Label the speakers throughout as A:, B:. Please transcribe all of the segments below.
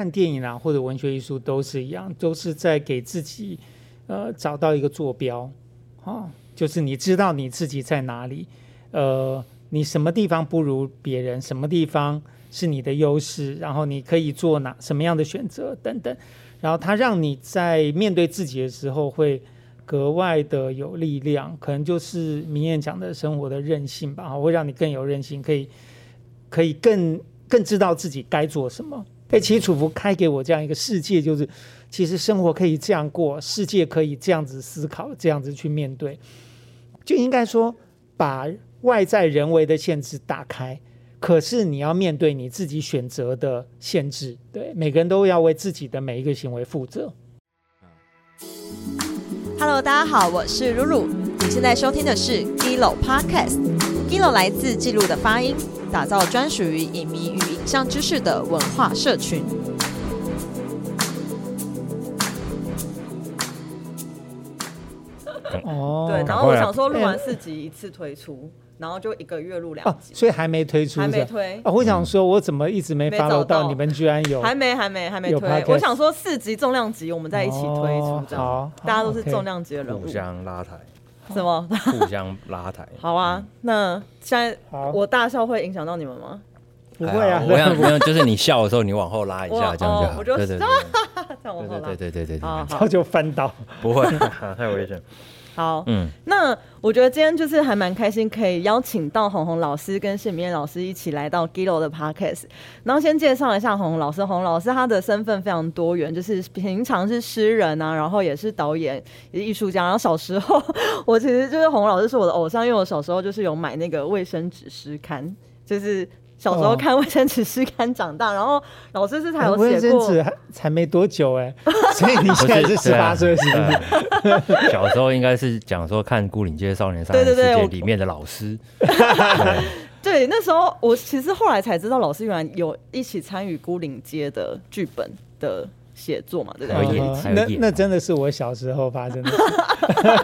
A: 看电影啊，或者文学艺术都是一样，都是在给自己呃找到一个坐标啊，就是你知道你自己在哪里，呃，你什么地方不如别人，什么地方是你的优势，然后你可以做哪什么样的选择等等，然后它让你在面对自己的时候会格外的有力量，可能就是明艳讲的生活的韧性吧，会让你更有韧性，可以可以更更知道自己该做什么。哎，其实楚服开给我这样一个世界，就是其实生活可以这样过，世界可以这样子思考，这样子去面对，就应该说把外在人为的限制打开。可是你要面对你自己选择的限制，对每个人都要为自己的每一个行为负责。
B: Hello，大家好，我是露露。你现在收听的是 Gilo Podcast。Gilo 来自记录的发音，打造专属于影迷与影像知识的文化社群。
A: 哦，
C: 对，然后我想说录完四集一次推出，然后就一个月录两
A: 哦，
C: 集，
A: 所以还没推出，
C: 还没推，
A: 哦，我想说，我怎么一直没
C: 没
A: follow
C: 找到
A: 到你们居然有？
C: 还没还没还没推。我想说四集重量级，我们再一起推出
A: 哦，
C: 这
A: 好
C: 样，大家都是重量级的人物
D: 互。相拉抬，
C: 什么？
D: 互相拉抬。
C: 好啊，那现在，我大笑会影响到你们吗？
A: 不会啊，
D: 我想没有，就是你笑的时候，你往后拉一下，这样就对对对
C: 这样往后拉
D: 对对。对对对对
C: 好
D: 对，
C: 好
A: 就翻倒。
D: 不会，太危险。
C: 好，
D: 嗯，
C: 那我觉得今天就是还蛮开心，可以邀请到红红老师跟谢明燕老师一起来到 Gilo 的 Podcast。然后先介绍一下红红老师，红红老师他的身份非常多元，就是平常是诗人啊，然后也是导演、也是艺术家。然后小时候 我其实就是红红老师是我的偶像，因为我小时候就是有买那个卫生纸诗刊，就是。小时候
A: 哦。
C: 看卫生纸诗刊长大，然后老师是才有
A: 卫生
C: 写过，
A: 纸才没多久哎，所以你现在是十八岁是不是？
D: 小时候应该是讲说看《孤岭街少年杀人事件
C: 对对对》
D: 里面的老师，
C: 对，那时候我其实后来才知道，老师原来有一起参与《孤岭街》的剧本的写作嘛，对不对？
A: 那那真的是我小时候发生的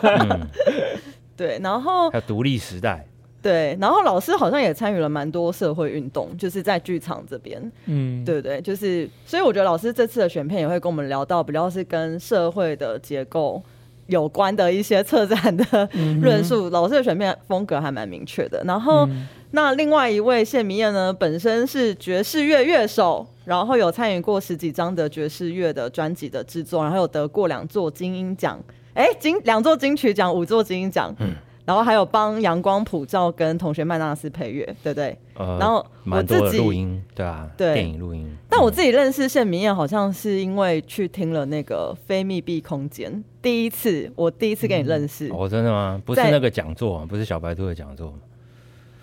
C: 对，然后
D: 还有独立时代，
C: 对，然后老师好像也参与了蛮多社会运动，就是在剧场这边，
A: 嗯，
C: 对不对？就是，所以我觉得老师这次的选片也会跟我们聊到比较是跟社会的结构有关的一些策展的
A: 嗯
C: 论述。老师的选片风格还蛮明确的。然后，
A: 嗯
C: 那另外一位谢明燕呢，本身是爵士乐乐手，然后有参与过十几张的爵士乐的专辑的制作，然后有得过两座金鹰奖，哎，金两座金曲奖，五座金鹰奖，
D: 嗯
C: 然后还有帮阳光普照跟同学麦纳斯配乐，对不对？
D: 呃，
C: 然后我
D: 蛮多的
C: 自己
D: 录音，对啊，
C: 对
D: 电影录音。
C: 但我自己认识谢明燕，好像是因为去听了那个非密闭空间，第一次，我第一次跟你认识，
D: 哦，真的吗？不是那个讲座啊，不是小白兔的讲座吗。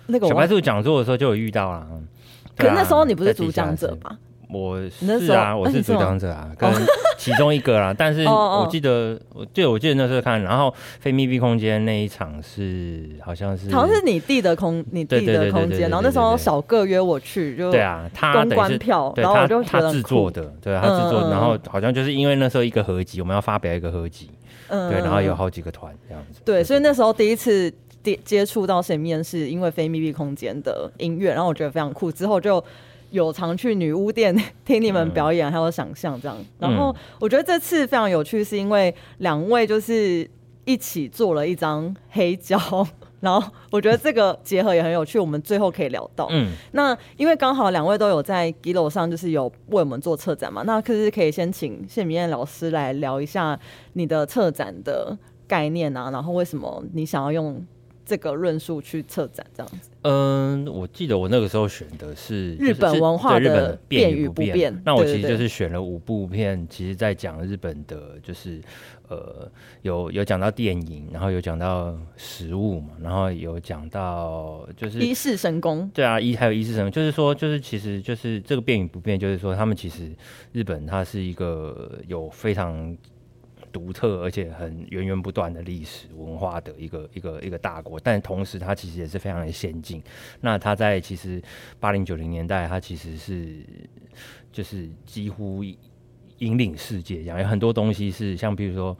C: 那个
D: 小白兔讲座的时候就有遇到啦。
C: 可那时候你不是主讲者吧？
D: 我是啊，我是主
C: 哎你是吗
D: 讲者啊，跟其中一个啦。但是我记得，我对我记得那时候看，然后非密闭空间那一场是好像是
C: 好像是你弟的空，你弟的空间，然后那时候小个约我去，就
D: 对啊，他
C: 公关票，
D: 对
C: 然后我就
D: 他他制作的，对他制作，然后好像就是因为那时候一个合集，我们要发表一个合集，
C: 嗯
D: 对，然后有
C: 嗯
D: 好几个团这样子。
C: 对，所以那时候第一次接接触到谁面是因为非密闭空间的音乐，然后我觉得非常酷，之后就。有常去女巫店 听你们表演，还有想象这样。然后我觉得这次非常有趣，是因为两位就是一起做了一张黑胶，然后我觉得这个结合也很有趣，我们最后可以聊到。
D: 嗯，
C: 那因为刚好两位都有在 Gilo 上，就是有为我们做策展嘛，那可是可以先请谢明燕老师来聊一下你的策展的概念啊，然后为什么你想要用这个论述去策展这样子？
D: 嗯，我记得我那个时候选的是
C: 日本文化的
D: 对日本
C: 变
D: 与不
C: 变
D: 那我其实就是选了五部片，其实在讲日本的，就是呃有有讲到电影，然后有讲到食物嘛，然后有讲到就是
C: 一世神功，
D: 对啊，一还有一世神功？就是说，就是其实就是这个变与不变，就是说他们其实日本它是一个有非常独特而且很源源不断的历史文化的一个一个一个大国，但同时它其实也是非常的先进。那它在其实八零九零年代，它其实是就是几乎引领世界这样，有很多东西是像比如说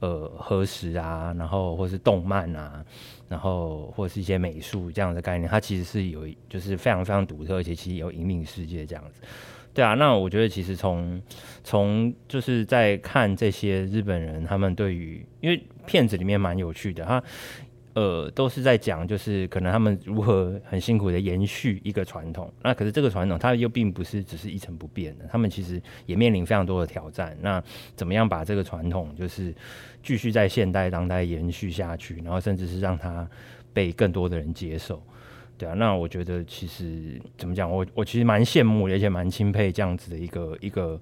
D: 呃核食啊，然后或是动漫啊，然后或是一些美术这样的概念，它其实是有就是非常非常独特，而且其实有引领世界这样子。对啊，那我觉得其实从从就是在看这些日本人他们对于，因为片子里面蛮有趣的，他呃都是在讲就是可能他们如何很辛苦的延续一个传统，那可是这个传统它又并不是只是一成不变的，他们其实也面临非常多的挑战。那怎么样把这个传统就是继续在现代当代延续下去，然后甚至是让它被更多的人接受？对啊，那我觉得其实怎么讲，我我其实蛮羡慕，而且蛮钦佩这样子的一个一个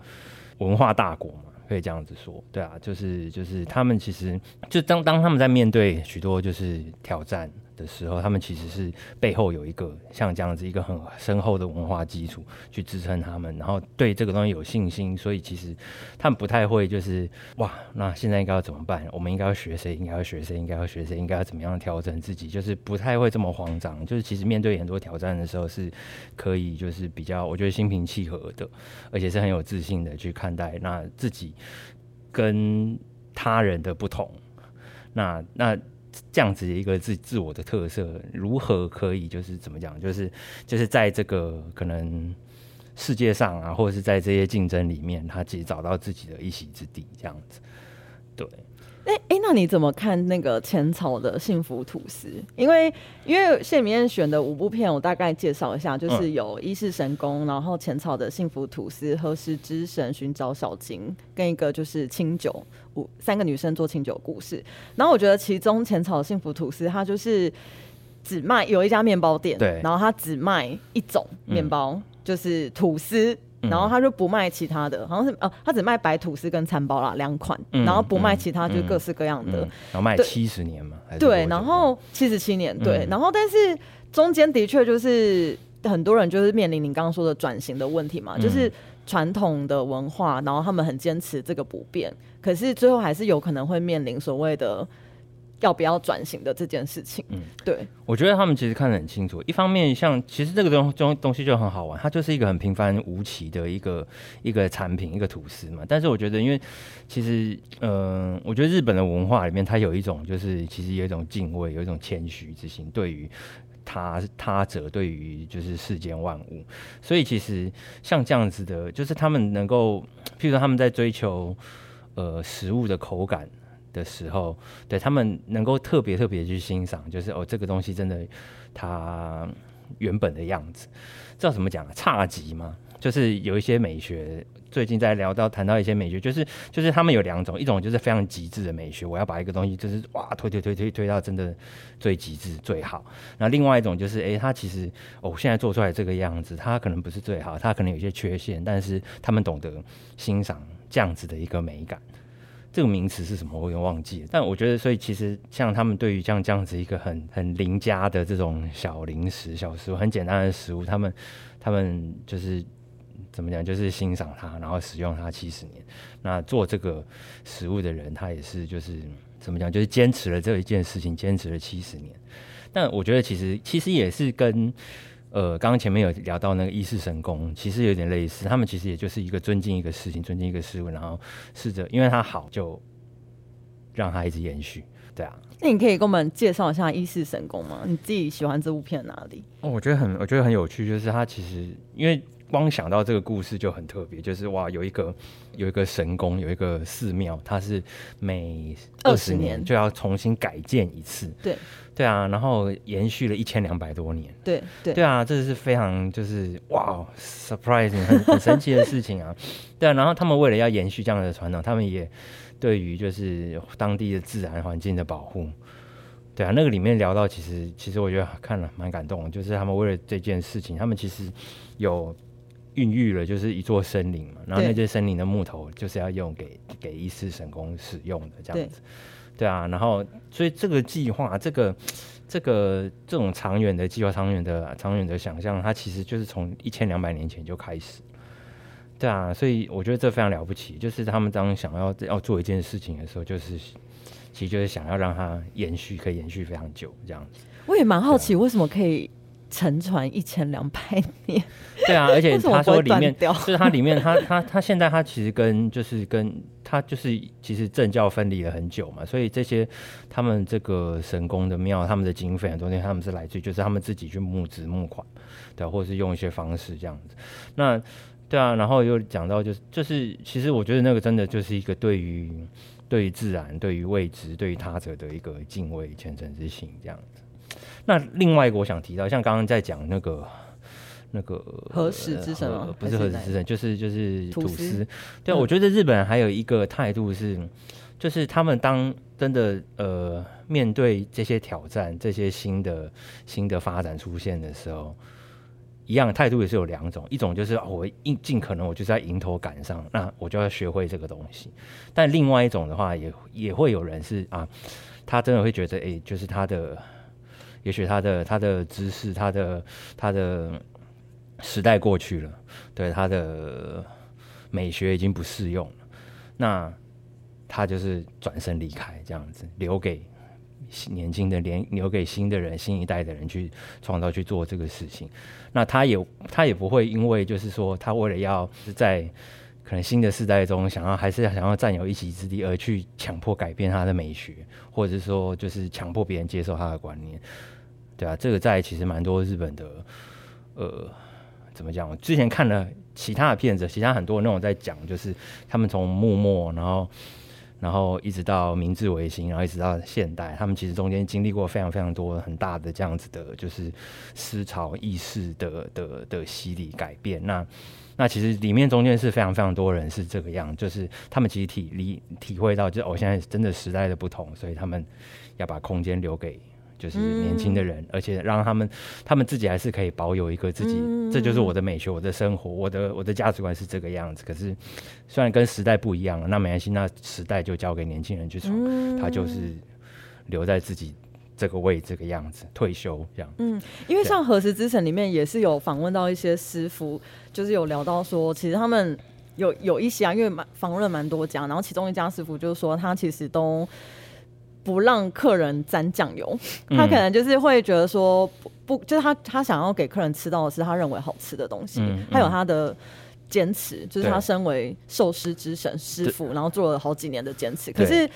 D: 文化大国嘛。可以这样子说，对啊，就是就是他们其实就当当他们在面对许多就是挑战的时候，他们其实是背后有一个像这样子一个很深厚的文化基础去支撑他们，然后对这个东西有信心，所以其实他们不太会就是哇，那现在应该要怎么办？我们应该要学谁？应该要学谁？应该要学谁？应该要怎么样调整自己？就是不太会这么慌张，就是其实面对很多挑战的时候是可以就是比较我觉得心平气和的，而且是很有自信的去看待那自己。跟他人的不同，那那这样子一个自自我的特色，如何可以就是怎么讲，就是就是在这个可能世界上啊，或者是在这些竞争里面，他自己找到自己的一席之地，这样子，对。
C: 哎哎，那你怎么看那个浅草的幸福吐司？因为因为谢明燕选的五部片，我大概介绍一下，就是有《一世神功》，然后浅草的幸福吐司、何时之神寻找小金，跟一个就是清酒五三个女生做清酒故事。然后我觉得其中浅草的幸福吐司，它就是只卖有一家面包店，
D: 对，
C: 然后它只卖一种面包，就是吐司。然后他就不卖其他的，好像是哦，他只卖白吐司跟餐包啦两款，然后不卖其他，就各式各样的。
D: 然后卖七十年嘛，
C: 对，然后七十七年，对，然后但是中间的确就是很多人就是面临你刚刚说的转型的问题嘛，就是传统的文化，然后他们很坚持这个不变，可是最后还是有可能会面临所谓的。要不要转型的这件事情，嗯，对，
D: 我觉得他们其实看得很清楚。一方面，像其实这个东东东西就很好玩，它就是一个很平凡无奇的一个一个产品，一个吐司嘛。但是我觉得，因为其实，嗯，我觉得日本的文化里面，它有一种就是其实有一种敬畏，有一种谦虚之心，对于他他者，对于就是世间万物。所以其实像这样子的，就是他们能够，譬如说他们在追求呃食物的口感。的时候，对他们能够特别特别去欣赏，就是哦，这个东西真的它原本的样子，知道怎么讲啊？差极吗？就是有一些美学，最近在聊到谈到一些美学，就是就是他们有两种，一种就是非常极致的美学，我要把一个东西就是哇推推推推推到真的最极致最好。那另外一种就是，哎，它其实哦现在做出来这个样子，它可能不是最好，它可能有些缺陷，但是他们懂得欣赏这样子的一个美感。这个名词是什么？我有点忘记了。但我觉得，所以其实像他们对于像这样子一个很很邻家的这种小零食、小食物，很简单的食物，他们他们就是怎么讲？就是欣赏它，然后使用它七十年。那做这个食物的人，他也是就是怎么讲？就是坚持了这一件事情，坚持了七十年。但我觉得，其实其实也是跟。呃，刚刚前面有聊到那个一世神功，其实有点类似。他们其实也就是一个尊敬一个事情，尊敬一个事物，然后试着因为它好，就让它一直延续。对啊，
C: 那你可以给我们介绍一下一世神功吗？你自己喜欢这部片哪里？
D: 哦，我觉得很，我觉得很有趣，就是它其实因为。光想到这个故事就很特别，就是哇，有一个有一个神宫，有一个寺庙，它是每二十年就要重新改建一次。
C: 对
D: 对啊，然后延续了一千两百多年。
C: 对对
D: 对啊，这是非常就是哇，surprising 很很神奇的事情啊。对啊，然后他们为了要延续这样的传统，他们也对于就是当地的自然环境的保护。对啊，那个里面聊到，其实其实我觉得看了蛮感动，就是他们为了这件事情，他们其实有。孕育了就是一座森林嘛，然后那些森林的木头就是要用给给一世神宫使用的这样子，对啊，然后所以这个计划，这个这个这种长远的计划、长远的长远的想象，它其实就是从一千两百年前就开始，对啊，所以我觉得这非常了不起，就是他们当想要要做一件事情的时候，就是其实就是想要让它延续，可以延续非常久这样子。
C: 我也蛮好奇，为什么可以？沉船一千两百年，
D: 对啊，而且他说里面就是他里面，他他他现在他其实跟就是跟他就是其实政教分离了很久嘛，所以这些他们这个神宫的庙，他们的经费很多，他们是来自于就是他们自己去募资募款，对，或者是用一些方式这样子。那对啊，然后又讲到就是就是，其实我觉得那个真的就是一个对于对于自然、对于未知、对于他者的一个敬畏、虔诚之心这样子。那另外一个我想提到，像刚刚在讲那个那个
C: 何时之神
D: 不是何时之神，就是就是吐
C: 吐司
D: 司。对我觉得日本人还有一个态度是，就是他们当真的呃面对这些挑战、这些新的新的发展出现的时候，一样态度也是有两种，一种就是、哦、我尽尽可能我就是在迎头赶上，那我就要学会这个东西。但另外一种的话，也也会有人是啊，他真的会觉得，哎、就是他的，也许他的他的知识，他的他的时代过去了，对他的美学已经不适用了，那他就是转身离开，这样子留给年轻的连留给新的人、新一代的人去创造去做这个事情。那他也他也不会因为就是说他为了要在可能新的世代中想要还是想要占有一席之地，而去强迫改变他的美学，或者是说就是强迫别人接受他的观念，对啊，这个在其实蛮多日本的呃怎么讲？我之前看了其他的片子，其他很多那种在讲，就是他们从幕末，然后然后一直到明治维新，然后一直到现代，他们其实中间经历过非常非常多很大的这样子的，就是思潮意识的的的洗礼改变。那那其实里面中间是非常非常多人是这个样，就是他们其实体理体会到，就是哦，现在真的时代的不同，所以他们要把空间留给就是年轻的人，而且让他们他们自己还是可以保有一个自己，这就是我的美学，我的生活，我的我的价值观是这个样子。可是虽然跟时代不一样了，那没关系，那时代就交给年轻人去闯，他就是留在自己这个位这个样子，退休这样。
C: 嗯因为像《何时之城》里面也是有访问到一些师傅，就是有聊到说，其实他们有有一些啊，因为蛮访问了蛮多家，然后其中一家师傅就是说，他其实都不让客人沾酱油，
D: 嗯。
C: 他可能就是会觉得说不不，就是他他想要给客人吃到的是他认为好吃的东西，
D: 嗯
C: 他有他的。坚持就是他身为寿司之神师傅，然后做了好几年的坚持。可是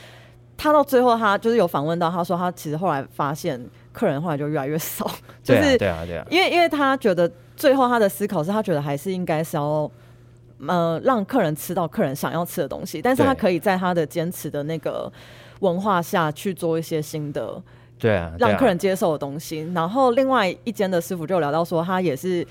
C: 他到最后，他就是有访问到，他说他其实后来发现客人后来就越来越少，就是
D: 啊，对啊，对啊，
C: 因为因为他觉得最后他的思考是他觉得还是应该是要。呃，让客人吃到客人想要吃的东西，但是他可以在他的坚持的那个文化下去做一些新的
D: 对啊，对
C: 让
D: 啊
C: 客人接受的东西。然后另外一间的师傅就聊到说，他也是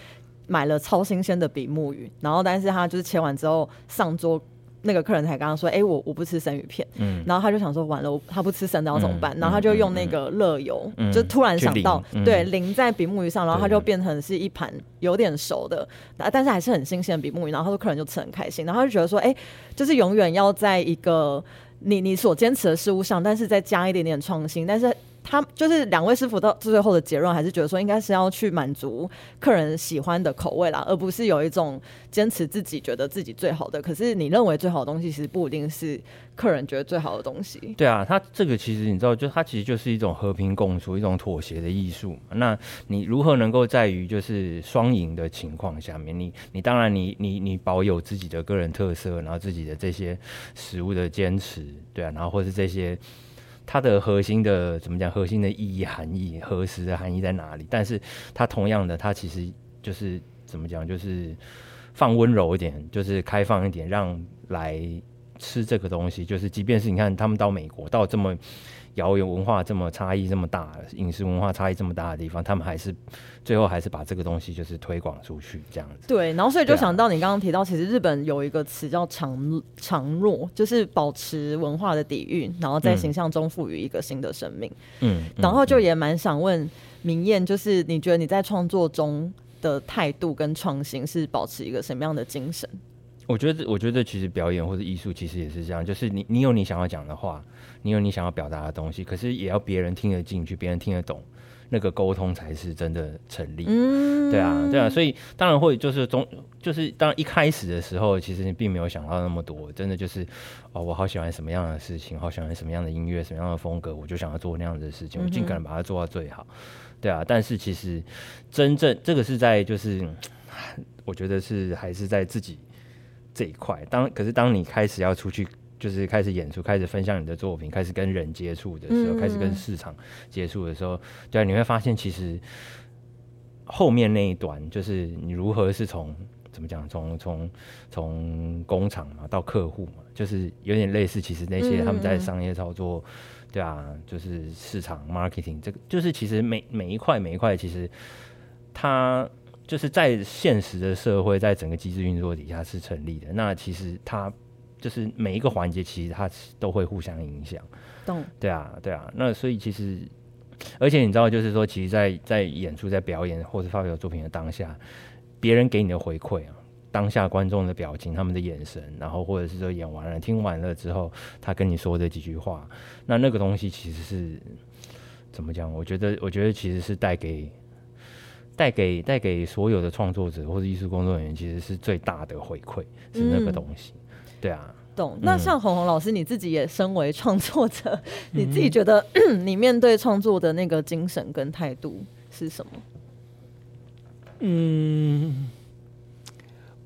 C: 买了超新鲜的比目鱼，然后但是他就是切完之后上桌，那个客人才刚刚说，哎、我我不吃生鱼片，
D: 嗯，
C: 然后他就想说，完了，他不吃生的要怎么办？
D: 嗯
C: 然后他就用那个热油，
D: 嗯
C: 就突然想到，对，淋在比目鱼上，然后它就变成是一盘有点熟的，啊但是还是很新鲜的比目鱼。然后他说客人就吃很开心，然后他就觉得说，哎、就是永远要在一个你你所坚持的事物上，但是再加一点点创新，但是。他就是两位师傅到最后的结论，还是觉得说应该是要去满足客人喜欢的口味啦，而不是有一种坚持自己觉得自己最好的。可是你认为最好的东西，其实不一定是客人觉得最好的东西。
D: 对啊，它这个其实你知道，就它其实就是一种和平共处、一种妥协的艺术。那你如何能够在于就是双赢的情况下面，你你当然你你你保有自己的个人特色，然后自己的这些食物的坚持，对啊，然后或是这些它的核心的怎么讲，核心的意义含义，核实的含义在哪里？但是它同样的，它其实就是怎么讲，就是放温柔一点，就是开放一点，让来吃这个东西，就是即便是你看他们到美国，到这么遥远文化这么差异这么大，饮食文化差异这么大的地方，他们还是最后还是把这个东西就是推广出去这样子。
C: 对，然后所以就想到你刚刚提到，其实日本有一个词叫常常若，就是保持文化的底蕴，然后在
D: 嗯
C: 形象中赋予一个新的生命。
D: 嗯，
C: 然后
D: 嗯
C: 就也蛮想问明艳，就是你觉得你在创作中的态度跟创新是保持一个什么样的精神？
D: 我觉得，我觉得其实表演或者艺术其实也是这样，就是你你有你想要讲的话，你有你想要表达的东西，可是也要别人听得进去，别人听得懂，那个沟通才是真的成立。
C: 嗯，
D: 对啊，对啊，所以当然会就是中，就是当一开始的时候，其实你并没有想到那么多，真的就是哦，我好喜欢什么样的事情，好喜欢什么样的音乐，什么样的风格，我就想要做那样子的事情，我尽可能把它做到最好。对啊，但是其实真正这个是在就是，我觉得是还是在自己这一块。当可是当你开始要出去。就是开始演出，开始分享你的作品，开始跟人接触的时候，
C: 嗯
D: 开始跟市场接触的时候，对啊，你会发现其实后面那一段，就是你如何是从怎么讲？从从从工厂嘛到客户嘛，就是有点类似。其实那些他们在商业操作，对啊，就是市场 marketing 这个，就是其实每每一块每一块，其实它就是在现实的社会，在整个机制运作底下是成立的。那其实它就是每一个环节，其实它都会互相影响。
C: 懂？
D: 对啊，对啊。那所以其实，而且你知道，就是说，其实，在在演出、在表演或是发表作品的当下。别人给你的回馈啊，当下观众的表情、他们的眼神，然后或者是说演完了、听完了之后，他跟你说的几句话，那那个东西其实是怎么讲？我觉得，我觉得其实是带给带给带给所有的创作者或者艺术工作人员，其实是最大的回馈，是那个东西。对啊，
C: 懂。那像红红老师，你自己也身为创作者，你自己觉得 你面对创作的那个精神跟态度是什么？
A: 嗯，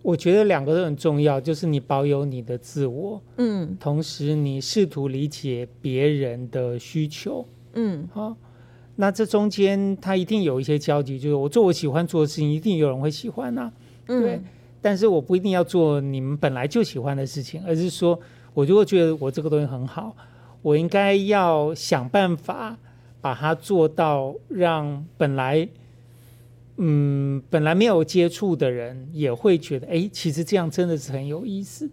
A: 我觉得两个都很重要，就是你保有你的自我，嗯，同时你试图理解别人的需求，嗯，好，那这中间他一定有一些交集，就是我做我喜欢做的事情，一定有人会喜欢呐，对，但是我不一定要做你们本来就喜欢的事情，而是说我如果觉得我这个东西很好，我应该要想办法把它做到让本来。嗯，本来没有接触的人也会觉得，哎，其实这样真的是很有意思。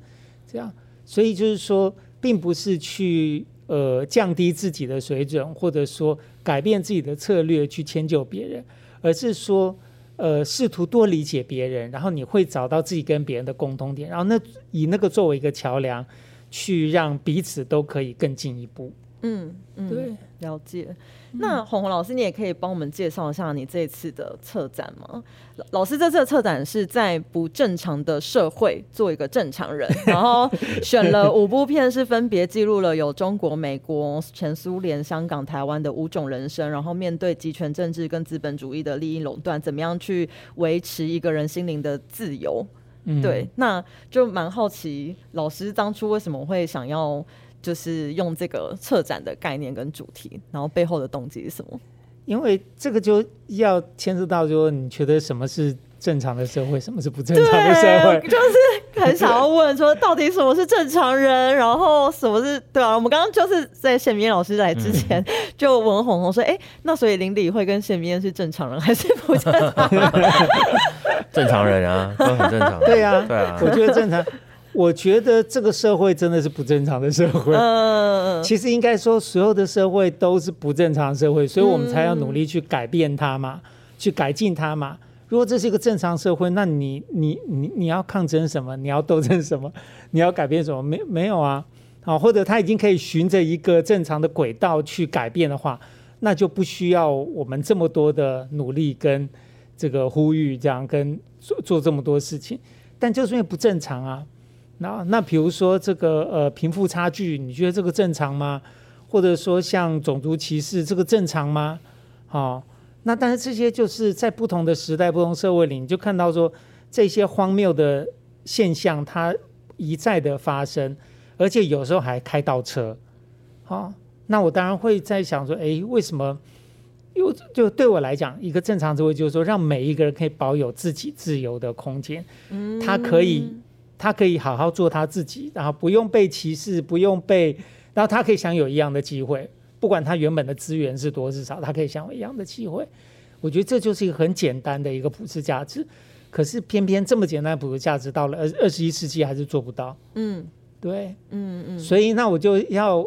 A: 这样，所以就是说，并不是去呃降低自己的水准，或者说改变自己的策略去迁就别人，而是说，呃，试图多理解别人，然后你会找到自己跟别人的共同点，然后那以那个作为一个桥梁，去让彼此都可以更进一步。嗯嗯，对，
C: 了解。那红红老师，你也可以帮我们介绍一下你这次的策展吗？老师这次的策展是在不正常的社会做一个正常人，然后选了五部片，是分别记录了有中国、美国、前苏联、香港、台湾的五种人生，然后面对集权政治跟资本主义的利益垄断，怎么样去维持一个人心灵的自由？对，那就蛮好奇，老师当初为什么会想要？就是用这个策展的概念跟主题，然后背后的动机是什么？
A: 因为这个就要牵涉到，说你觉得什么是正常的社会，什么是不正常的社会？
C: 就是很想要问说，到底什么是正常人？然后什么是对啊？我们刚刚就是在谢明老师来之前 就问红红说：“哎，那所以林理会跟谢明是正常人还是不正常？”
D: 正常人啊，都很正常。
A: 对啊，对啊，我觉得正常。我觉得这个社会真的是不正常的社会。嗯，其实应该说，所有的社会都是不正常的社会，所以我们才要努力去改变它嘛，去改进它嘛。如果这是一个正常社会，那你你你你要抗争什么？你要斗争什么？你要改变什么？没没有啊？好，或者他已经可以循着一个正常的轨道去改变的话，那就不需要我们这么多的努力跟这个呼吁，这样跟做做这么多事情。但就是因为不正常啊。那那比如说这个呃贫富差距，你觉得这个正常吗？或者说像种族歧视，这个正常吗？好，那但是这些就是在不同的时代、不同社会里，你就看到说这些荒谬的现象，它一再的发生，而且有时候还开倒车。好，那我当然会在想说，哎，为什么？又就对我来讲，一个正常社会就是说，让每一个人可以保有自己自由的空间，嗯，他可以。他可以好好做他自己，然后不用被歧视，不用被，然后他可以享有一样的机会，不管他原本的资源是多是少，他可以享有一样的机会。我觉得这就是一个很简单的一个普世价值。可是偏偏这么简单的普世价值，到了二二十一世纪还是做不到。嗯，对，嗯嗯。所以那我就要，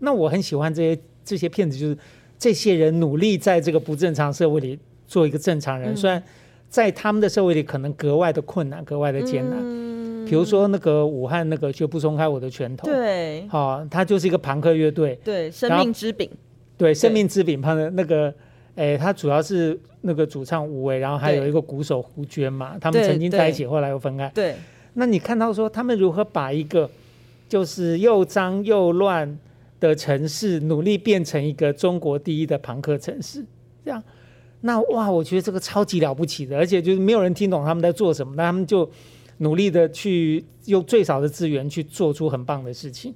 A: 那我很喜欢这些这些骗子，就是这些人努力在这个不正常社会里做一个正常人，虽然在他们的社会里可能格外的困难，格外的艰难。比如说那个武汉那个绝不松开我的拳头，
C: 对，
A: 好，他就是一个朋克乐队，
C: 对，生命之饼，
A: 对，生命之饼，他的那个，哎，他主要是那个主唱吴伟，然后还有一个鼓手胡娟嘛，他们曾经在一起，后来又分开，
C: 对。
A: 那你看到说他们如何把一个就是又脏又乱的城市，努力变成一个中国第一的朋克城市，这样，那哇，我觉得这个超级了不起的，而且就是没有人听懂他们在做什么，那他们就。努力的去用最少的资源去做出很棒的事情，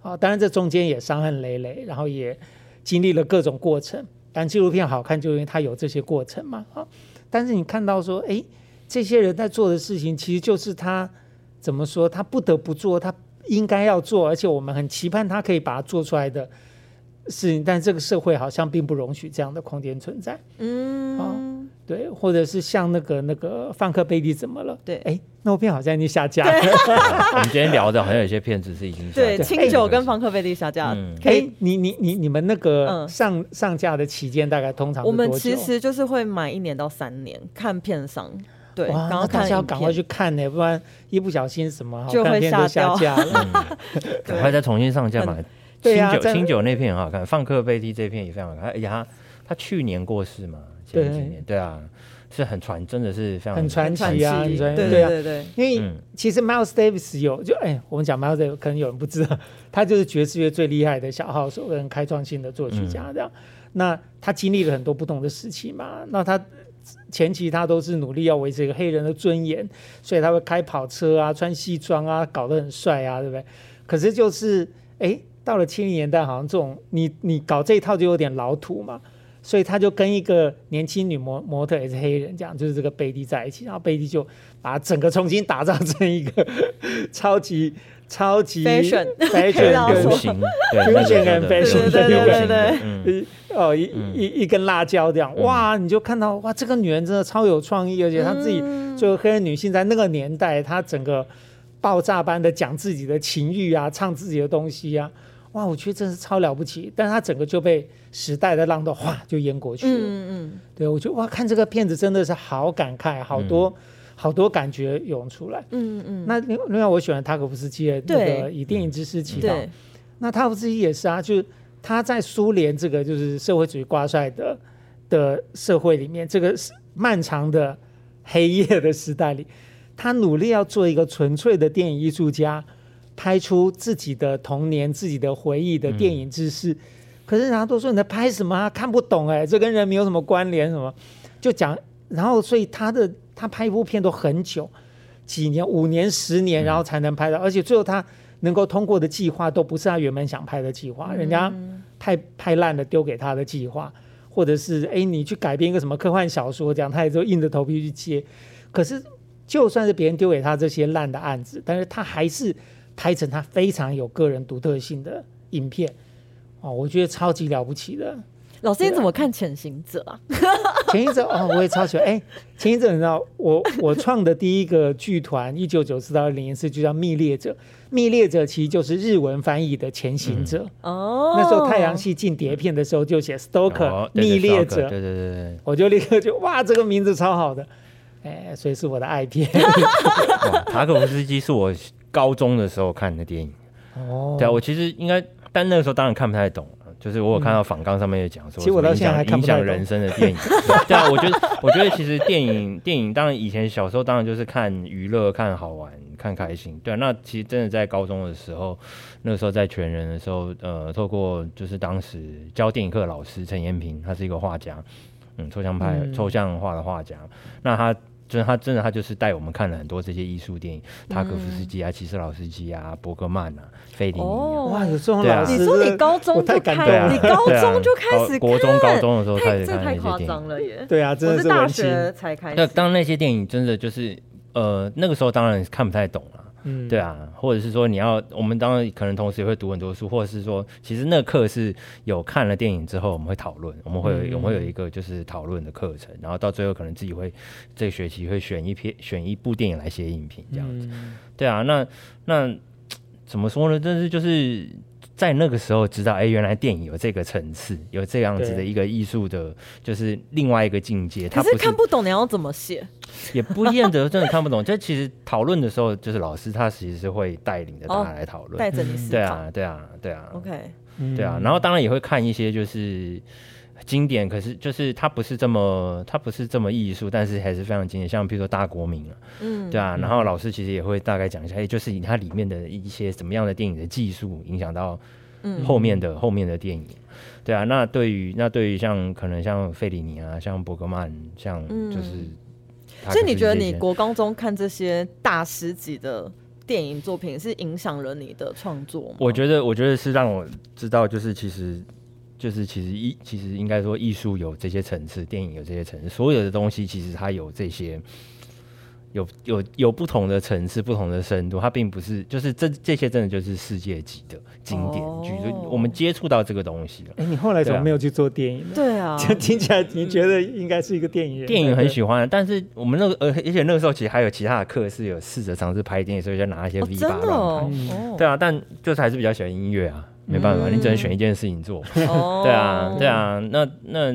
A: 啊，当然这中间也伤痕累累，然后也经历了各种过程。但纪录片好看，就因为它有这些过程嘛，啊。但是你看到说，哎，这些人在做的事情，其实就是他怎么说，他不得不做，他应该要做，而且我们很期盼他可以把它做出来的事情，但这个社会好像并不容许这样的空间存在。
C: 嗯，
A: 对，或者是像那个那个范克贝蒂怎么了？
C: 对。
A: 哎，那部片好像已经下架了。
D: 我们今天聊的好像有些片子是已经
C: 对，
D: 下架
C: 清酒跟范克贝蒂下架
D: 嗯，
C: 可以
A: 哎，你你你你们那个
C: 嗯。
A: 上、上架的期间大概通常是
C: 我们其实就是会买一年到三年看片商，对，然后看
A: 家要赶快去看呢，不然一不小心什么好
C: 就会
A: 看片都
C: 下
A: 架了。
D: 赶快再重新上架嘛。清酒
A: 对啊在
D: 清酒那片很好看，放克贝蒂这片也非常好看，而且他他去年过世嘛，前几
A: 对。
D: 年对啊，是很传，真的是非常
A: 很传
C: 传
A: 奇啊，
C: 奇
A: 很传
C: 对
A: 对啊，
C: 对对，
A: 因为
D: 嗯。
A: 其实 Miles Davis 有就哎，我们讲 Miles Davis 可能有人不知道，他就是爵士乐最厉害的小号手跟开创性的作曲家这样。那他经历了很多不同的时期嘛，那他前期他都是努力要维持一个黑人的尊严，所以他会开跑车啊，穿西装啊，搞得很帅啊，对不对？可是就是哎，到了七零年代，好像这种你你搞这一套就有点老土嘛。所以他就跟一个年轻女模模特也是黑人，这样就是这个贝蒂在一起，然后贝蒂就把整个重新打造成一个超级 超级
C: Fashion
A: fashion 跟
D: 流行，对那
A: Fusion 跟
D: 个的
A: fashion
D: 对
A: 对对哦一一一根辣椒这样，
D: 嗯。
A: 哇，你就看到哇，这个女人真的超有创意，而且她自己
C: 嗯
A: 作为黑人女性，在那个年代，她整个爆炸般的讲自己的情欲啊，唱自己的东西啊，哇，我觉得真是超了不起。但是他整个就被时代的浪都哗就淹过去了。
C: 嗯嗯
A: 对我觉得哇，看这个片子真的是好感慨，好多、好多感觉涌出来。
C: 嗯嗯，
A: 那另另外，我喜欢塔可夫斯基的那个以电影之师祈祷。
C: 对，
A: 那塔可夫斯基也是啊，就是他在苏联这个就是社会主义挂帅的的社会里面，这个是漫长的黑夜的时代里，他努力要做一个纯粹的电影艺术家，拍出自己的童年、自己的回忆的电影知识。可是人家都说你在拍什么、啊？看不懂哎、这跟人没有什么关联，什么就讲，然后所以他的他拍一部片都很久，几年、五年、十年，然后才能拍到，而且最后他能够通过的计划都不是他原本想拍的计划，人家拍拍烂了丢给他的计划，或者是哎你去改编一个什么科幻小说，这样他也就硬着头皮去接。可是就算是别人丢给他这些烂的案子，但是他还是拍成他非常有个人独特性的影片。哦，我觉得超级了不起的。
C: 老师你怎么看《潜行者》啊？
A: 潜行者哦，我也超喜欢。哎，潜行者你知道，我我创的第一个剧团，一九九四到二零零四就叫密猎者。密猎者其实就是日文翻译的潜行者。
C: 哦，
A: 那时候太阳系进碟片的时候就写 Stalker、
D: 哦对对
A: 密猎者，
D: 对对对对，
A: 我就立刻就哇，这个名字超好的。哎，所以是我的爱片。
D: 塔可夫斯基是我高中的时候看的电影。
A: 哦，
D: 对啊，我其实应该，但那个时候当然看不太懂。就是我有看到访纲上面也讲说，
A: 其实我到现在
D: 影响人生的电影。对啊，我觉得，我觉得其实电影，电影当然以前小时候当然就是看娱乐、看好玩、看开心。对啊，那其实真的在高中的时候，那个时候在全人的时候，呃，透过就是当时教电影课的老师陈延平，他是一个画家，嗯，抽象派、
A: 嗯
D: 抽象画的画家。那他就是他真的他就是带我们看了很多这些艺术电影，塔可夫斯基啊、齐斯老斯基啊、伯格曼啊、费里尼啊。
C: 哦
A: 哇，有这种老师，
C: 你说你高中
A: 太
C: 就
A: 感动了
C: 看，你高中就开始看，
D: 国中、高中的时候开始看
C: 这太夸
D: 那些电影。
C: 张了耶！
A: 对啊，真的是大。
C: 学才开
D: 那。当那些电影真的就是呃，那个时候当然看不太懂了。
A: 嗯
D: 对啊，或者是说你要，我们当然可能同时也会读很多书，或者是说，其实那课是有看了电影之后，我们会讨论，我们会有、
A: 嗯
D: 我们会有一个就是讨论的课程，然后到最后可能自己会这个学期会选一篇选一部电影来写影评这样子。
A: 嗯
D: 对啊，那那怎么说呢？但是就是在那个时候知道，哎，原来电影有这个层次，有这样子的一个艺术的，就是另外一个境界。它
C: 可是看不懂你要怎么写，
D: 也不见得真的看不懂。就其实讨论的时候，就是老师他其实是会带领着大家来讨论。
C: 带着你思考。
D: 对啊，对啊，对啊
C: ，OK，
A: 嗯
D: 对啊。然后当然也会看一些就是经典，可是就是它不是这么它不是这么艺术，但是还是非常经典。像比如说《大国民》啊，
C: 嗯，
D: 对啊。然后老师其实也会大概讲一下，哎，就是以它里面的一些什么样的电影的技术影响到
C: 嗯
D: 后面的后面的电影。对啊，那对于那对于像可能像费里尼啊，像伯格曼，像就是
C: 所以你觉得你国高中看这些大师级的电影作品，是影响了你的创作吗？
D: 我觉得，我觉得是让我知道，就是其实，就是其实艺，其实应该说艺术有这些层次，电影有这些层次，所有的东西其实它有这些，有有有不同的层次、不同的深度，它并不是就是这这些真的就是世界级的经典剧，就
C: 哦
D: 我们接触到这个东西了。
A: 哎，你后来怎么没有去做电影呢？
C: 对啊，
A: 就听起来你觉得应该是一个电影人，
D: 电影很喜欢，但是我们那个呃，而且那个时候其实还有其他的课是有试着尝试拍电影，所以就拿一些
C: 哦
D: V
C: 真
D: 八乱拍。，
C: 哦
D: 对啊，但就是还是比较喜欢音乐啊，没办法，
C: 嗯
D: 你只能选一件事情做。
C: 哦
D: 对啊，对，啊，那那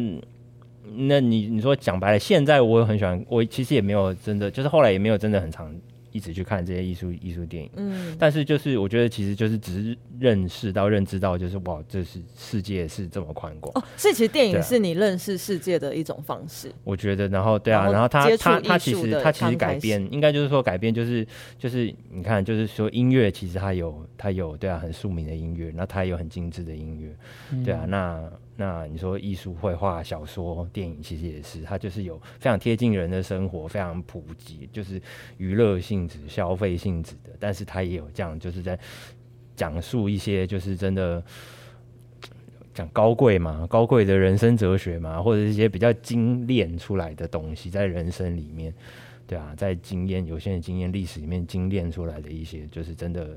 D: 那你你说讲白了，现在我很喜欢，我其实也没有真的，就是后来也没有真的很常一直去看这些艺术艺术电影。
C: 嗯，
D: 但是就是我觉得其实就是只是认识到认知到，就是哇，这是世界是这么宽广。
C: 哦，所以其实电影是你认识世界的一种方式。
D: 我觉得，然后对啊，
C: 然后
D: 他他他其实他其实改编，应该就是说改编就是就是你看，就是说音乐其实它有它有对啊很庶民的音乐，那它也有很精致的音乐，
A: 嗯
D: 对啊，那那你说艺术、绘画、小说、电影其实也是，它就是有非常贴近人的生活，非常普及，就是娱乐性质、消费性质的，但是它也有这样就是在讲述一些就是真的。讲高贵嘛，高贵的人生哲学嘛，或者一些比较精炼出来的东西，在人生里面，对啊，在经验有限的经验历史里面精炼出来的一些，就是真的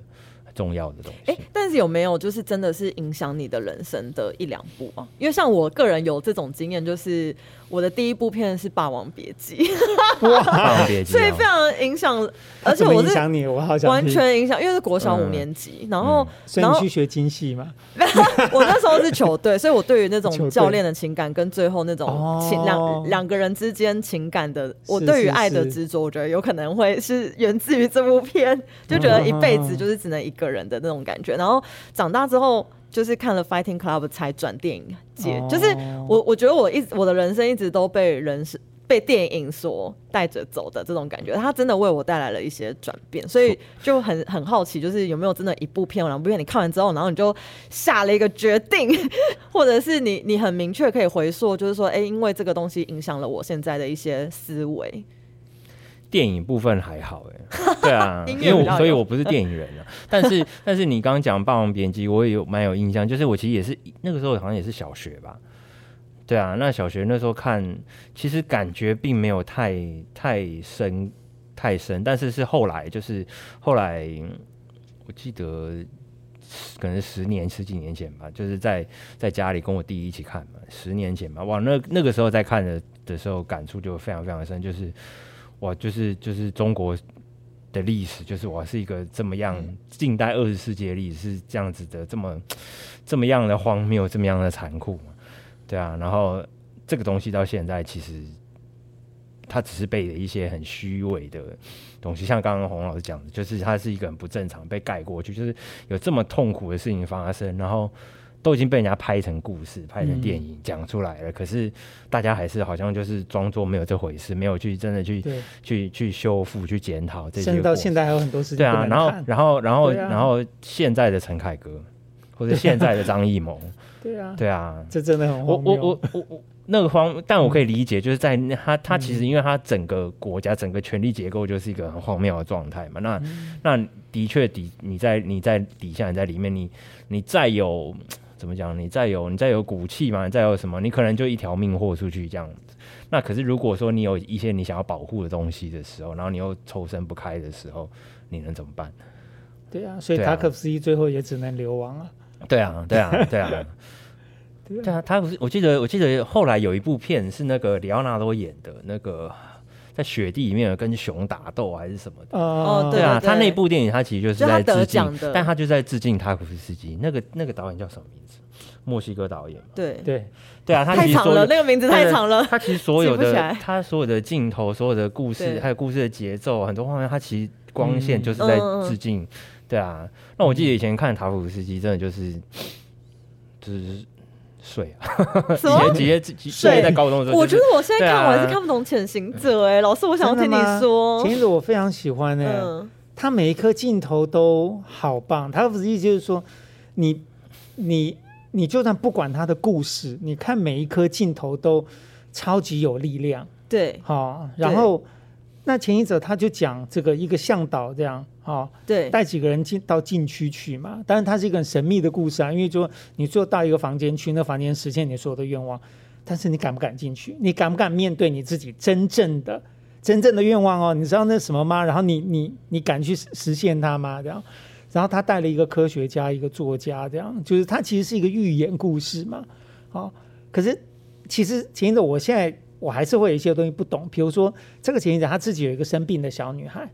D: 重要的东西。
C: 哎、但是有没有就是真的是影响你的人生的一两部啊？因为像我个人有这种经验，就是我的第一部片是《霸王别姬》，
D: 霸王别姬啊
C: 所以非常影响，而且我是
A: 影响你？我好想
C: 完。全影响，因为是国小五
D: 嗯
C: 年级，然后、
A: 所以
C: 然后
A: 你去学京戏嘛？
C: 我那时候是球队，所以我对于那种教练的情感跟最后那种情
A: 哦
C: 两两个人之间情感的，我对于爱的执着，我觉得有可能会是源自于这部片，就觉得一辈子
A: 嗯
C: 就是只能一个人的那种感觉。然后长大之后，就是看了 Fighting Club 才转电影界，
A: 哦
C: 就是我我觉得我一直我的人生一直都被人是。被电影所带着走的这种感觉，它真的为我带来了一些转变，所以就很很好奇，就是有没有真的一部片、两部片，你看完之后，然后你就下了一个决定，或者是你你很明确可以回溯，就是说，哎、因为这个东西影响了我现在的一些思维。
D: 电影部分还好哎，对啊，因为我所以我不是电影人啊。但是但是你刚刚讲《霸王别姬》，我也有蛮有印象，就是我其实也是那个时候好像也是小学吧。对啊，那小学那时候看，其实感觉并没有太太深太深，但是是后来就是后来，我记得可能十年十几年前吧，就是在在家里跟我弟一起看嘛，十年前吧，哇，那那个时候在看的的时候感触就非常非常深，就是哇，就是就是中国的历史，就是我是一个这么样近代二十世纪的历史是这样子的，这么这么样的荒谬，这么样的残酷嘛，对啊，然后这个东西到现在其实。它只是被一些很虚伪的东西，像刚刚洪老师讲的，就是它是一个很不正常被盖过去，就是有这么痛苦的事情发生，然后都已经被人家拍成故事、拍成电影讲出来了，可是大家还是好像就是装作没有这回事，没有去真的去，去去修复、去检讨这些
A: 甚至到现在还有很多事情
D: 对啊，然后然后然后、
A: 啊。
D: 然后现在的陈凯歌，或者现在的张艺谋，
A: 对啊，
D: 对啊，
A: 这真的很
D: 我我。我我我那个荒，但我可以理解，就是在他他其实因为他整个国家整个权力结构就是一个很荒谬的状态嘛，那、那的确底你在你在底下你在里面你你再有怎么讲，你再有你再有骨气嘛，你再有什么，你可能就一条命豁出去这样子。那可是如果说你有一些你想要保护的东西的时候，然后你又抽身不开的时候，你能怎么办？
A: 对啊，所以塔可夫斯基最后也只能流亡啊。
D: 对啊，对啊，对啊。
A: 对
D: 对啊，他不是，我记得，我记得后来有一部片是那个里奥纳多演的，那个在雪地里面有跟熊打斗还是什么的。
A: 哦
C: 对
D: 啊，他那部电影他其实就是在致敬但他就在致敬塔可夫斯基。那个那个导演叫什么名字？墨西哥导演嘛。
C: 对，
A: 对，
D: 对啊，他
C: 太长了，那个名字太长了。
D: 他其实所有的他所有的镜头、所有的故事，还有故事的节奏，很多方面，他其实光线
A: 嗯
D: 就是在致敬。对啊，那我记得以前看塔可夫斯基，真的就是就是睡啊，
C: 什 么？
D: 直接直接直
C: 睡
D: 在高中的时候、
C: 我
D: 就是，
C: 觉得我现在看我还是看不懂《潜行者》哎，老师，我想要听你说。
A: 前一我非常喜欢呢、
C: 嗯，
A: 他每一颗镜头都好棒。塔可夫斯基就是说，你你你就算不管他的故事，你看每一颗镜头都超级有力量。
C: 对
A: 好、然后那潜行者他就讲这个一个向导这样，好、
C: 对
A: 带几个人进到禁区去嘛。当然，它是一个很神秘的故事啊，因为说你坐到一个房间去，那房间实现你所有的愿望，但是你敢不敢进去？你敢不敢面对你自己真正的真正的愿望哦，你知道那什么吗？然后你你你敢去实实现它吗？这样，然后他带了一个科学家，一个作家，这样就是他其实是一个寓言故事嘛。好、可是其实前一阵我现在我还是会有一些东西不懂，比如说这个前一者他自己有一个生病的小女孩，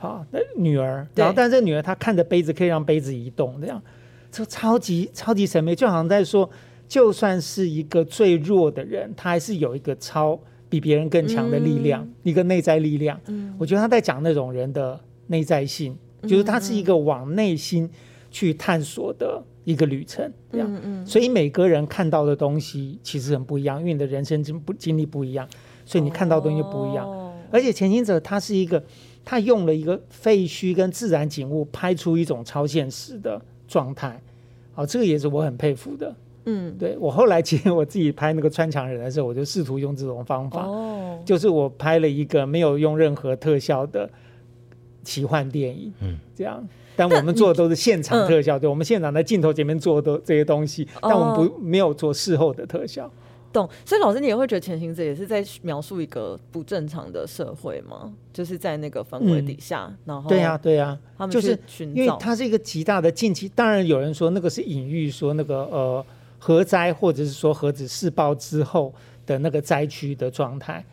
A: 好、那女儿，然后但是这个女儿她看着杯子可以让杯子移动，这样，就超级超级神秘，就好像在说，就算是一个最弱的人，他还是有一个超比别人更强的力量，一个内在力量。
C: 嗯
A: 我觉得他在讲那种人的内在性，就是他是一个往内心去探索的一个旅程，这样。
C: 嗯嗯，
A: 所以每个人看到的东西其实很不一样，因为你的人生经不经历不一样，所以你看到的东西就不一样。
C: 哦
A: 而且前行者他是一个，他用了一个废墟跟自然景物拍出一种超现实的状态，好、这个也是我很佩服的。
C: 嗯，
A: 对我后来其实我自己拍那个穿墙人的时候，我就试图用这种方法，
C: 哦，
A: 就是我拍了一个没有用任何特效的奇幻电影，
D: 嗯，
A: 这样。但我们做的都是现场特效，对，我们现场在镜头前面做的这些东西，但我们不没有做事后的特效。
C: 懂。所以老师，你也会觉得《潜行者》也是在描述一个不正常的社会吗？就是在那个氛围底下，然后
A: 对呀、对呀、
C: 他们
A: 就是因为
C: 找，
A: 它是一个极大的近期，当然有人说那个是隐喻，说那个呃核灾或者是说核子试爆之后的那个灾区的状态，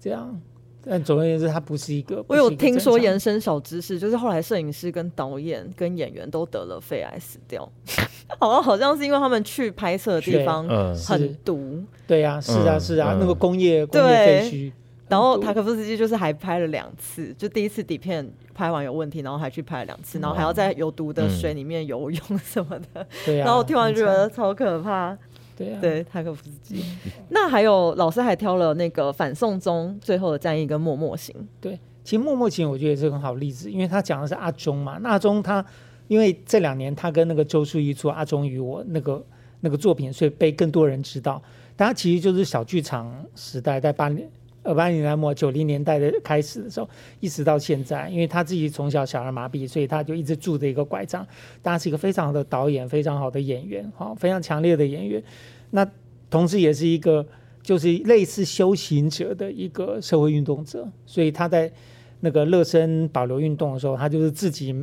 A: 这样。但总而言之，它不是一个。
C: 我有听说延伸小知识，就是后来摄影师跟导演跟演员都得了肺癌死掉，好像好像是因为他们去拍摄的地方很毒，
A: 对呀、是啊，
D: 嗯
A: 是啊，
D: 嗯。
A: 那个工业工业
C: 对
A: 废墟，
C: 然后塔可夫斯基就是还拍了两次，就第一次底片拍完有问题，然后还去拍了两次，然后还要在有毒的水里面游泳什么的，
A: 对呀、
C: 然后我听完就觉得超可怕。
A: 惨对呀、
C: 对，塔可夫斯基。那还有老师还挑了那个反送中最后的战役跟默默行，
A: 对，其实默默行我觉得也是很好例子，因为他讲的是阿忠嘛，那阿忠他因为这两年他跟那个周淑怡做《阿忠与我》那个那个作品，所以被更多人知道。但他其实就是小剧场时代，在八年呃八年代末九零年代的开始的时候，一直到现在，因为他自己从小小儿麻痹，所以他就一直拄着一个拐杖。他是一个非常好的导演，非常好 的演员，好、非常强烈的演员。那同时也是一个就是类似修行者的一个社会运动者，所以他在那个乐生保留运动的时候，他就是自己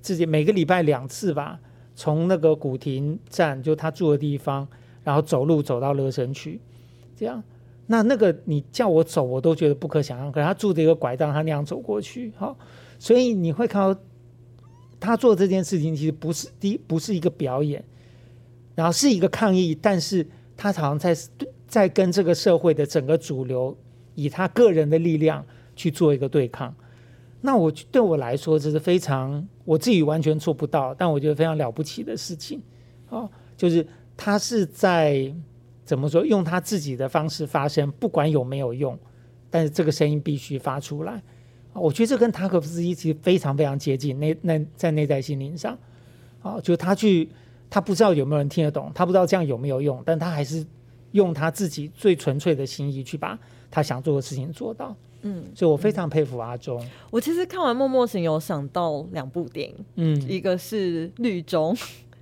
A: 自己每个礼拜两次吧，从那个古亭站就他住的地方，然后走路走到乐生去，这样。那那个你叫我走，我都觉得不可想象。可是他拄着一个拐杖，他那样走过去，好，所以你会看到他做这件事情，其实不是第一，不是一个表演，然后是一个抗议，但是他好像在在跟这个社会的整个主流，以他个人的力量去做一个对抗。那我对我来说，这是非常我自己完全做不到，但我觉得非常了不起的事情。哦，就是他是在怎么说，用他自己的方式发声，不管有没有用，但是这个声音必须发出来。啊我觉得这跟塔可夫斯基其实非常非常接近，内内在内在心灵上，啊，就他去，他不知道有没有人听得懂，他不知道这样有没有用，但他还是用他自己最纯粹的心意去把他想做的事情做到。
C: 嗯，
A: 所以我非常佩服阿忠。
C: 我其实看完《默默行》有想到两部电影，
A: 嗯，
C: 一个是《绿中》，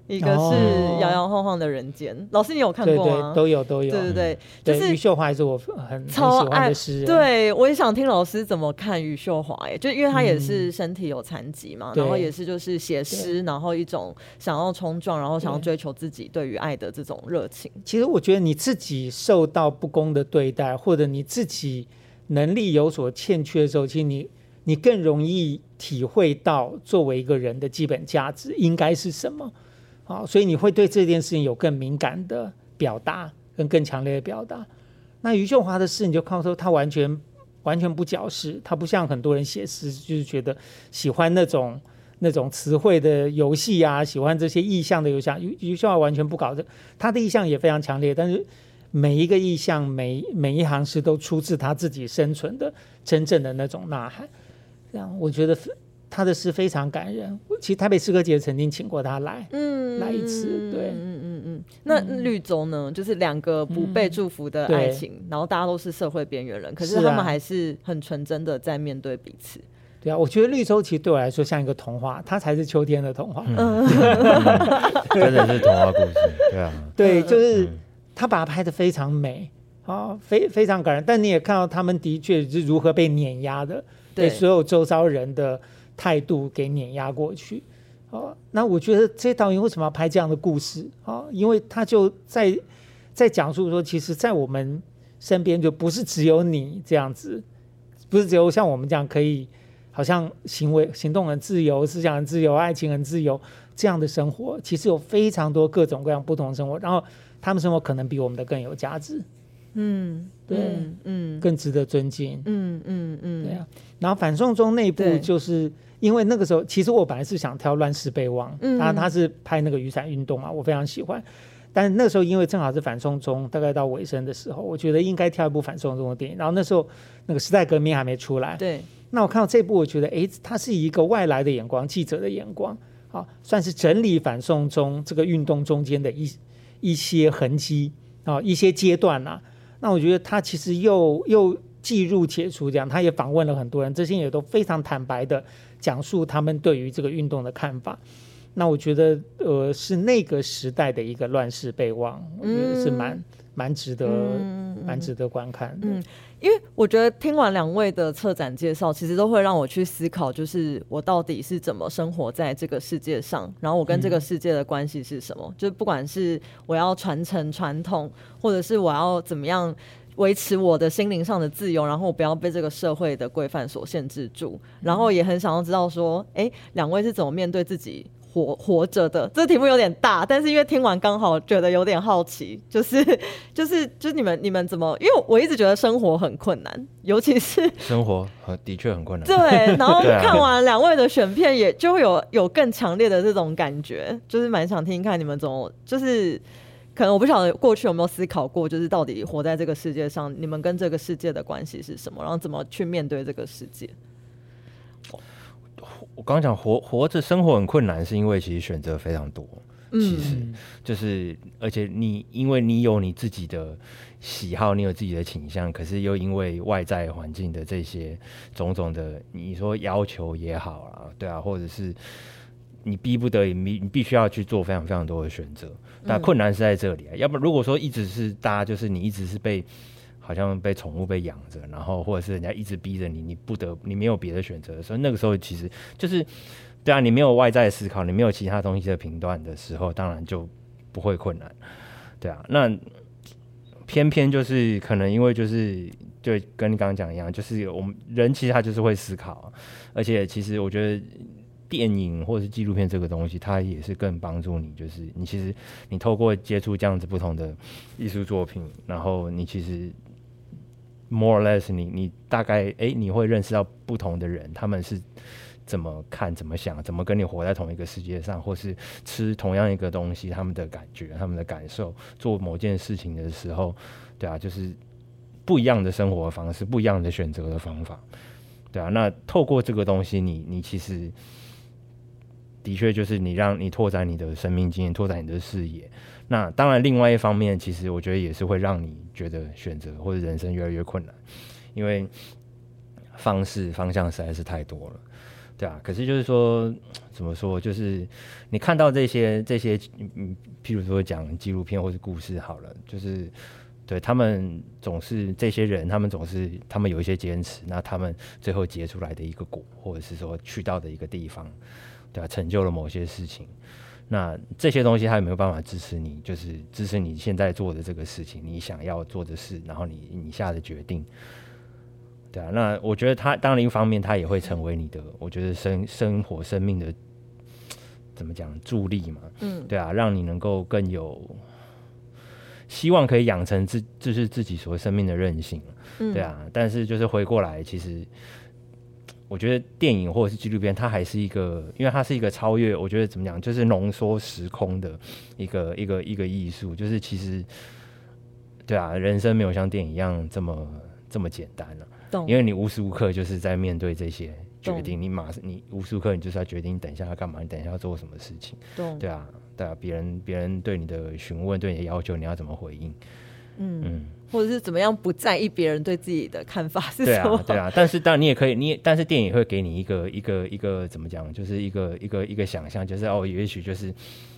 C: 一个是
A: 哦《
C: 摇摇晃晃的人间》。老师，你有看过吗？
A: 对都有都有。
C: 对对对，就是
A: 余秀华也是我很
C: 超爱
A: 的诗人。
C: 对，我也想听老师怎么看余秀华，哎，就因为他也是身体有残疾嘛，
A: 对
C: 然后也是就是写诗，然后一种想要冲撞，然后想要追求自己对于爱的这种热情。
A: 其实我觉得你自己受到不公的对待，或者你自己能力有所欠缺的时候，其实你你更容易体会到作为一个人的基本价值应该是什么。好，所以你会对这件事情有更敏感的表达，跟更强烈的表达。那余秀华的诗，你就看到说他完全完全不矫饰，他不像很多人写诗，就是觉得喜欢那种那种词汇的游戏啊，喜欢这些意象的游戏。余余秀华完全不搞这，他的意象也非常强烈，但是每一个意象，每每一行诗都出自他自己生存的真正的那种呐喊。这样，我觉得他的诗非常感人。其实台北诗歌节曾经请过他来，
C: 嗯
A: 来一次对
C: 嗯嗯嗯。那绿洲呢？就是两个不被祝福的爱情，然后大家都是社会边缘人，可是他们还是很纯真的在面对彼此。
A: 对啊，我觉得绿洲其实对我来说像一个童话，它才是秋天的童话。
D: 真的是童话故事，对啊，
A: 对，
C: 嗯
A: 就是
D: 嗯
A: 他把它拍的非常美啊，非非常感人。但你也看到他们的确是如何被碾压的，被
C: 对
A: 所有周遭人的态度给碾压过去。哦，那我觉得这些导演为什么要拍这样的故事啊？因为他就在在讲述说，其实，在我们身边就不是只有你这样子，不是只有像我们这样可以好像行为行动很自由、思想很自由、爱情很自由这样的生活，其实有非常多各种各样不同的生活，然后他们生活可能比我们的更有价值，
C: 嗯，
A: 对
C: 嗯嗯
A: 更值得尊敬。
C: 嗯嗯嗯，
A: 对啊，然后反送中那一部就是因为那个时候，其实我本来是想挑《乱世备忘》，
C: 嗯
A: 他他是拍那个雨伞运动嘛，我非常喜欢。但是那个时候因为正好是反送中，大概到尾声的时候，我觉得应该挑一部反送中的电影。然后那时候那个时代革命还没出来，
C: 对，
A: 那我看到这部，我觉得诶，它是以一个外来的眼光，记者的眼光，啊，算是整理反送中这个运动中间的一一些痕迹啊，一些阶段呐、那我觉得他其实又又记入且出，这样他也访问了很多人，这些也都非常坦白的讲述他们对于这个运动的看法。那我觉得，呃，是那个时代的一个乱世备忘，我觉得是蛮蛮值得
C: 嗯
A: 蛮值得观看的。
C: 嗯因为我觉得听完两位的策展介绍，其实都会让我去思考，就是我到底是怎么生活在这个世界上，然后我跟这个世界的关系是什么？就是不管是我要传承传统，或者是我要怎么样维持我的心灵上的自由，然后我不要被这个社会的规范所限制住，然后也很想要知道说，哎，两位是怎么面对自己？活 活着的这个题目有点大，但是因为听完刚好觉得有点好奇，就是 就是就是你们你们怎么？因为我一直觉得生活很困难，尤其是
D: 生活很的确很困难。
C: 对，然后看完两位的选片，也就会有有更强烈的这种感觉，就是蛮想听听看你们怎么，就是可能我不晓得过去有没有思考过，就是到底活在这个世界上，你们跟这个世界的关系是什么，然后怎么去面对这个世界。
D: 我刚刚讲活活着生活很困难，是因为其实选择非常多，其
C: 嗯
D: 实就是而且你因为你有你自己的喜好，你有自己的倾向，可是又因为外在环境的这些种种的，你说要求也好啦，对啊，或者是你逼不得已，你你必须要去做非常非常多的选择，那困难是在这里啊。要不然如果说一直是大家就是你一直是被好像被宠物被养着，然后或者是人家一直逼着你，你不得你没有别的选择的时候，那个时候其实就是对啊，你没有外在思考，你没有其他东西的评断的时候，当然就不会困难，对啊。那偏偏就是可能因为就是就跟你刚刚讲一样，就是我们人其实他就是会思考啊，而且其实我觉得。电影或者是纪录片这个东西，它也是更帮助你，就是你其实你透过接触这样子不同的艺术作品，然后你其实 more or less 你你大概诶，你会认识到不同的人，他们是怎么看、怎么想、怎么跟你活在同一个世界上，或是吃同样一个东西，他们的感觉、他们的感受，做某件事情的时候，对啊，就是不一样的生活方式，不一样的选择的方法，对啊。那透过这个东西，你你其实的确就是你让你拓展你的生命经验，拓展你的视野。那当然，另外一方面，其实我觉得也是会让你觉得选择或者人生越来越困难，因为方式方向实在是太多了，对啊。可是就是说，怎么说，就是你看到这些这些，嗯，譬如说讲纪录片或是故事好了，就是对他们总是这些人，他们总是他们有一些坚持，那他们最后结出来的一个果，或者是说去到的一个地方，对啊，成就了某些事情。那这些东西，它有没有办法支持你？就是支持你现在做的这个事情，你想要做的事，然后你你下的决定，对啊。那我觉得它当然一方面，它也会成为你的，我觉得生生活生命的怎么讲助力嘛，
C: 嗯，
D: 对啊，让你能够更有希望可以养成自就是自己所谓生命的韧性，
C: 嗯
D: 对，啊。但是就是回过来，其实我觉得电影或者是纪录片，它还是一个，因为它是一个超越，我觉得怎么讲，就是浓缩时空的一个一个一个艺术。就是其实，对啊，人生没有像电影一样这么这么简单了、
C: 懂，
D: 因为你无时无刻就是在面对这些决定，你马上你无时无刻你就是要决定你等一下要干嘛，你等一下要做什么事情。
C: 懂，
D: 对啊，对啊，别人别人对你的询问，对你的要求，你要怎么回应？
C: 嗯，
D: 嗯，
C: 或者是怎么样不在意别人对自己的看法是
D: 对
C: 什么？
D: 啊，对啊。但是当然你也可以，你也但是电影会给你一个一个一个怎么讲，就是一个一个一个想象，就是哦，也许就是。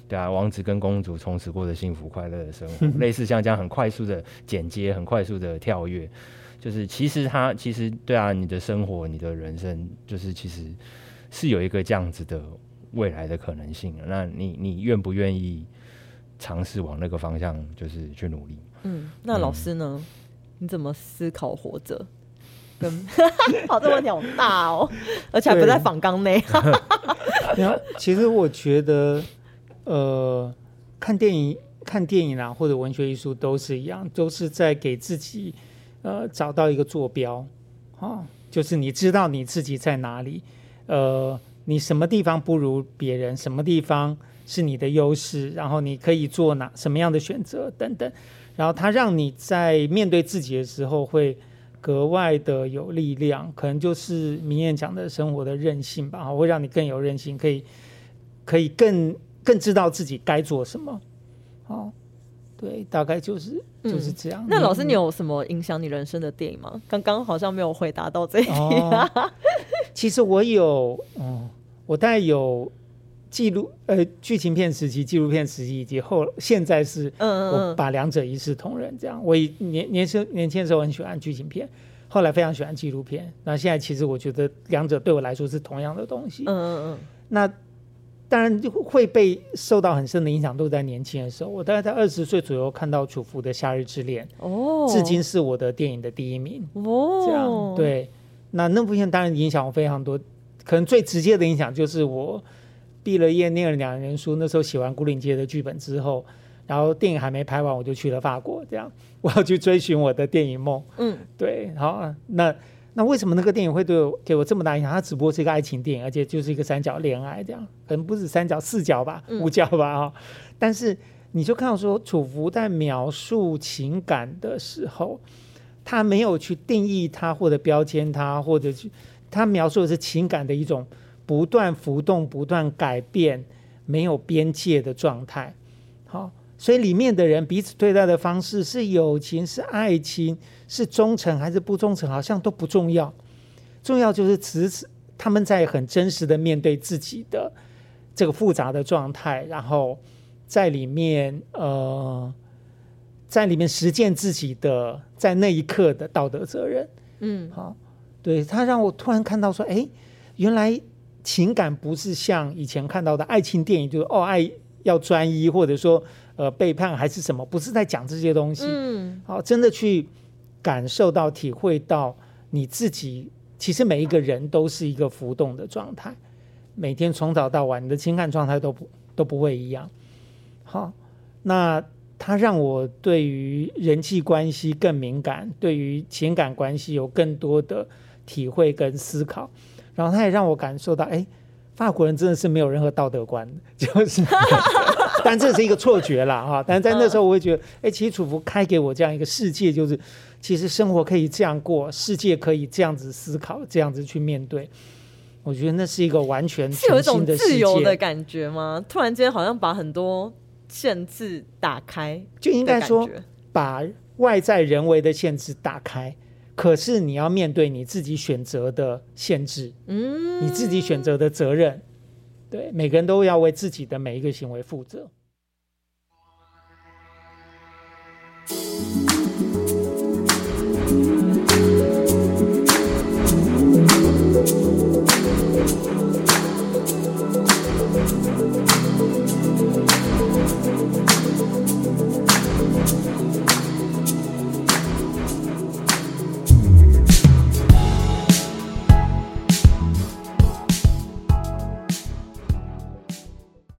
D: 对啊，王子跟公主从此过着幸福快乐的生活，类似像这样很快速的剪接，很快速的跳跃，就是其实他其实对啊，你的生活，你的人生，就是其实是有一个这样子的未来的可能性。那你你愿不愿意尝试往那个方向，就是去努力？
C: 嗯，那老师呢？你怎么思考活着？跟 好，这问题好大哦，而且还不在仿纲内。
A: 然后，其实我觉得，呃，看电影、看电影啊，或者文学艺术都是一样，都是在给自己呃找到一个坐标啊，就是你知道你自己在哪里，呃，你什么地方不如别人，什么地方是你的优势，然后你可以做哪什么样的选择等等，然后它让你在面对自己的时候会格外的有力量，可能就是明艳讲的生活的韧性吧，会让你更有韧性，可以可以更更知道自己该做什么。哦，对，大概就是就是这样。
C: 那老师，你有什么影响你人生的电影吗？刚刚好像没有回答到这一题。
A: 哦，其实我有，嗯，我大概有记录呃剧情片时期、纪录片时期，以及后现在是我把两者一视同仁。这样，我以年年轻年轻的时候很喜欢剧情片，后来非常喜欢纪录片。那现在其实我觉得两者对我来说是同样的东西。
C: 嗯嗯嗯
A: 那当然就会被受到很深的影响，都在年轻的时候。我大概在二十岁左右看到楚服的《夏日之恋
C: 嗯，哦》，，
A: 至今是我的电影的第一名。
C: 哦，
A: 这样，对。那那部片当然影响我非常多，可能最直接的影响就是我毕了业念了两年书，那时候写完《古岭街》的剧本之后，然后电影还没拍完，我就去了法国，这样。我要去追寻我的电影梦。
C: 嗯。
A: 对，好，那那为什么那个电影会对我给我这么大影响？它只不过是一个爱情电影，而且就是一个三角恋爱这样，可能不止三角四角吧，
C: 嗯。
A: 五角吧哈、但是你就看到说，楚服在描述情感的时候，他没有去定义它或者标签它，或者去他描述的是情感的一种不断浮动、不断改变、没有边界的状态。好，所以里面的人彼此对待的方式是友情、是爱情、是忠诚还是不忠诚，好像都不重要。重要就是此此他们在很真实的面对自己的这个复杂的状态，然后在里面呃，在里面实践自己的在那一刻的道德责任。
C: 嗯
A: 好，对他让我突然看到说，哎，原来情感不是像以前看到的爱情电影，就是哦爱要专一，或者说呃背叛还是什么，不是在讲这些东西。
C: 嗯
A: 好，真的去感受到、体会到你自己，其实每一个人都是一个浮动的状态，每天从早到晚，你的情感状态都不都不会一样。好，那它让我对于人际关系更敏感，对于情感关系有更多的体会跟思考，然后他也让我感受到，哎，法国人真的是没有任何道德观，就是，但这是一个错觉啦，哈。但是在那时候，我会觉得，哎，其实楚服开给我这样一个世界，就是其实生活可以这样过，世界可以这样子思考，这样子去面对。我觉得那是一个完全
C: 是有一种自由的，感觉吗？突然间好像把很多限制打开，
A: 就应该说把外在人为的限制打开。可是你要面对你自己选择的限制，
C: 嗯，
A: 你自己选择的责任，对，每个人都要为自己的每一个行为负责。